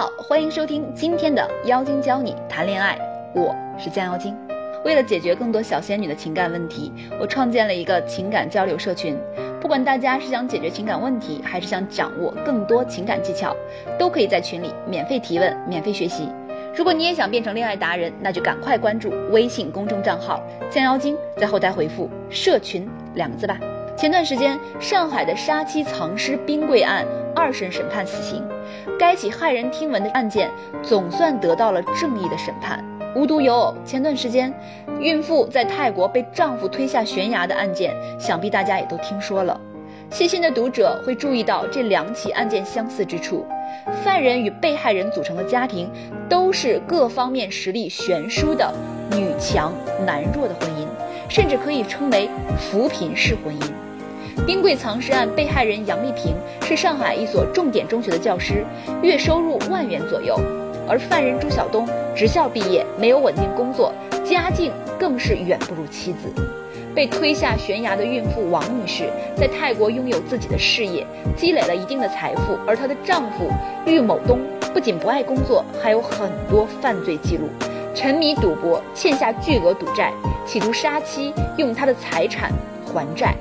好，欢迎收听今天的妖精教你谈恋爱，我是江妖精。为了解决更多小仙女的情感问题，我创建了一个情感交流社群。不管大家是想解决情感问题，还是想掌握更多情感技巧，都可以在群里免费提问、免费学习。如果你也想变成恋爱达人，那就赶快关注微信公众账号“江妖精”，在后台回复“社群”两个字吧。前段时间，上海的杀妻藏尸冰柜案二审审判死刑，该起骇人听闻的案件总算得到了正义的审判。无独有偶，前段时间，孕妇在泰国被丈夫推下悬崖的案件，想必大家也都听说了。细心的读者会注意到这两起案件相似之处：犯人与被害人组成的家庭都是各方面实力悬殊的女强男弱的婚姻，甚至可以称为扶贫式婚姻。冰柜藏尸案被害人杨丽萍是上海一所重点中学的教师，月收入万元左右；而犯人朱晓东职校毕业，没有稳定工作，家境更是远不如妻子。被推下悬崖的孕妇王女士在泰国拥有自己的事业，积累了一定的财富，而她的丈夫郁某东不仅不爱工作，还有很多犯罪记录，沉迷赌博，欠下巨额赌债，企图杀妻，用她的财产还债。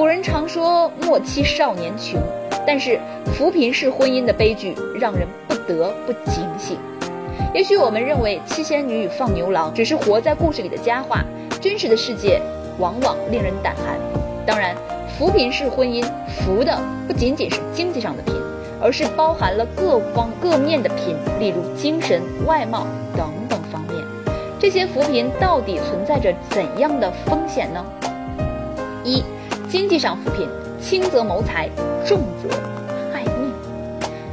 古人常说“莫欺少年穷”，但是扶贫式婚姻的悲剧让人不得不警醒。也许我们认为七仙女与放牛郎只是活在故事里的佳话，真实的世界往往令人胆寒。当然，扶贫式婚姻扶的不仅仅是经济上的贫，而是包含了各方各面的贫，例如精神、外貌等等方面。这些扶贫到底存在着怎样的风险呢？一经济上扶贫，轻则谋财，重则害命。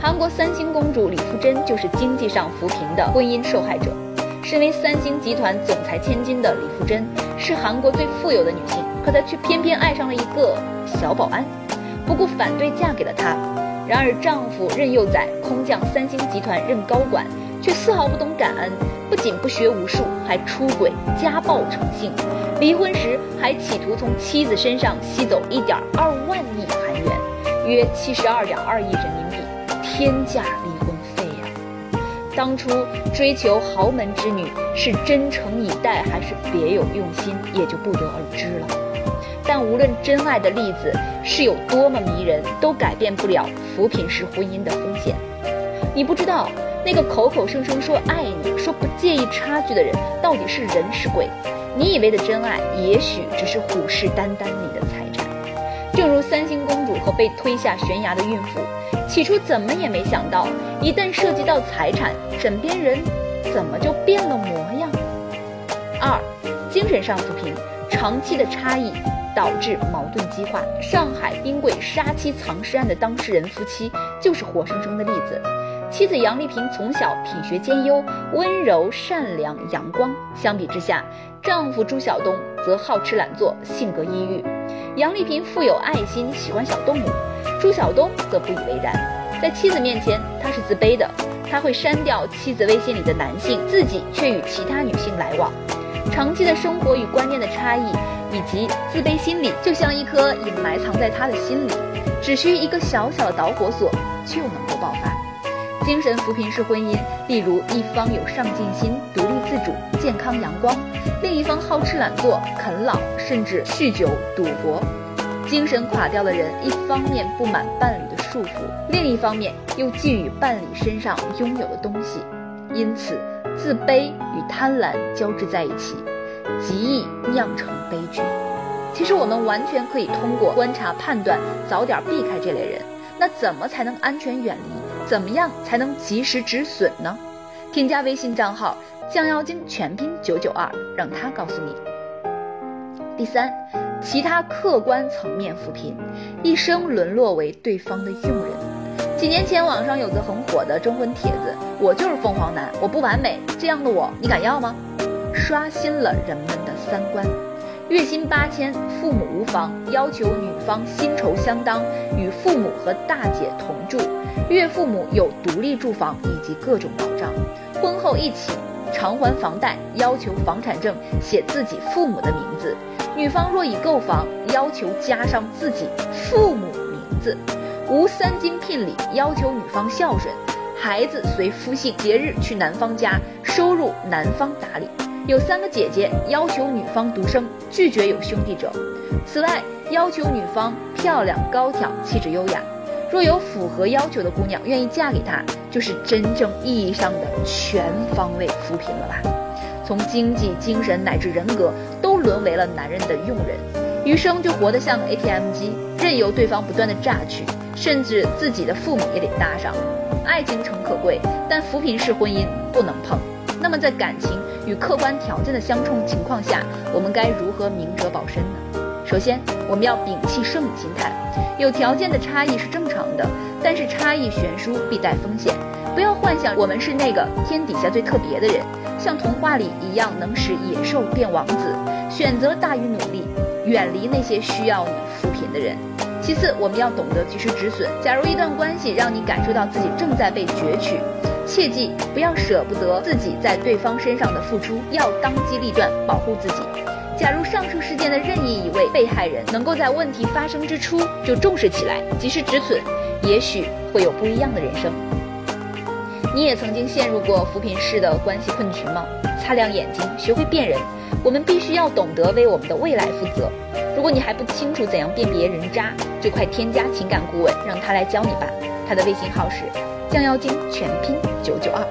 韩国三星公主李富真就是经济上扶贫的婚姻受害者。身为三星集团总裁千金的李富真，是韩国最富有的女性，可她却偏偏爱上了一个小保安，不顾反对嫁给了他。然而丈夫任幼宰空降三星集团任高管，却丝毫不懂感恩，不仅不学无术，还出轨、家暴成性。离婚时还企图从妻子身上吸走一点二万亿韩元，约七十二点二亿人民币，天价离婚费呀！当初追求豪门之女是真诚以待还是别有用心，也就不得而知了。但无论真爱的例子是有多么迷人，都改变不了扶贫式婚姻的风险。你不知道那个口口声声说爱你、说不介意差距的人，到底是人是鬼？你以为的真爱，也许只是虎视眈眈你的财产。正如三星公主和被推下悬崖的孕妇，起初怎么也没想到，一旦涉及到财产，枕边人怎么就变了模样？二，精神上扶贫，长期的差异导致矛盾激化。上海冰柜杀妻藏尸案的当事人夫妻就是活生生的例子。妻子杨丽萍从小品学兼优，温柔善良、阳光。相比之下，丈夫朱晓东则好吃懒做，性格阴郁。杨丽萍富有爱心，喜欢小动物，朱晓东则不以为然。在妻子面前，他是自卑的，他会删掉妻子微信里的男性，自己却与其他女性来往。长期的生活与观念的差异，以及自卑心理，就像一颗隐埋藏在他的心里，只需一个小小的导火索就能够爆发。精神扶贫式婚姻，例如一方有上进心、独立自主、健康阳光，另一方好吃懒做、啃老，甚至酗酒赌博。精神垮掉的人，一方面不满伴侣的束缚，另一方面又觊觎伴侣身上拥有的东西，因此自卑与贪婪交织在一起，极易酿成悲剧。其实我们完全可以通过观察判断，早点避开这类人。那怎么才能安全远离？怎么样才能及时止损呢？添加微信账号“降妖精”全拼九九二，让他告诉你。第三，其他客观层面扶贫，一生沦落为对方的佣人。几年前网上有个很火的征婚帖子：“我就是凤凰男，我不完美，这样的我你敢要吗？”刷新了人们的三观。月薪八千，父母无房，要求女方薪酬相当，与父母和大姐同住，岳父母有独立住房以及各种保障，婚后一起偿还房贷，要求房产证写自己父母的名字，女方若已购房，要求加上自己父母名字，无三金聘礼，要求女方孝顺，孩子随夫姓，节日去男方家，收入男方打理。有三个姐姐，要求女方独生，拒绝有兄弟者。此外，要求女方漂亮、高挑、气质优雅。若有符合要求的姑娘愿意嫁给他，就是真正意义上的全方位扶贫了吧？从经济、精神乃至人格，都沦为了男人的佣人。余生就活得像个 ATM 机，任由对方不断的榨取，甚至自己的父母也得搭上。爱情诚可贵，但扶贫式婚姻不能碰。那么在感情与客观条件的相冲情况下，我们该如何明哲保身呢？首先，我们要摒弃圣母心态，有条件的差异是正常的，但是差异悬殊必带风险。不要幻想我们是那个天底下最特别的人，像童话里一样能使野兽变王子。选择大于努力。远离那些需要你扶贫的人。其次，我们要懂得及时止损。假如一段关系让你感受到自己正在被攫取，切记不要舍不得自己在对方身上的付出，要当机立断保护自己。假如上述事件的任意一位被害人能够在问题发生之初就重视起来，及时止损，也许会有不一样的人生。你也曾经陷入过扶贫式的关系困局吗？擦亮眼睛，学会辨人。我们必须要懂得为我们的未来负责。如果你还不清楚怎样辨别人渣，就快添加情感顾问，让他来教你吧。他的微信号是降妖精全拼九九二。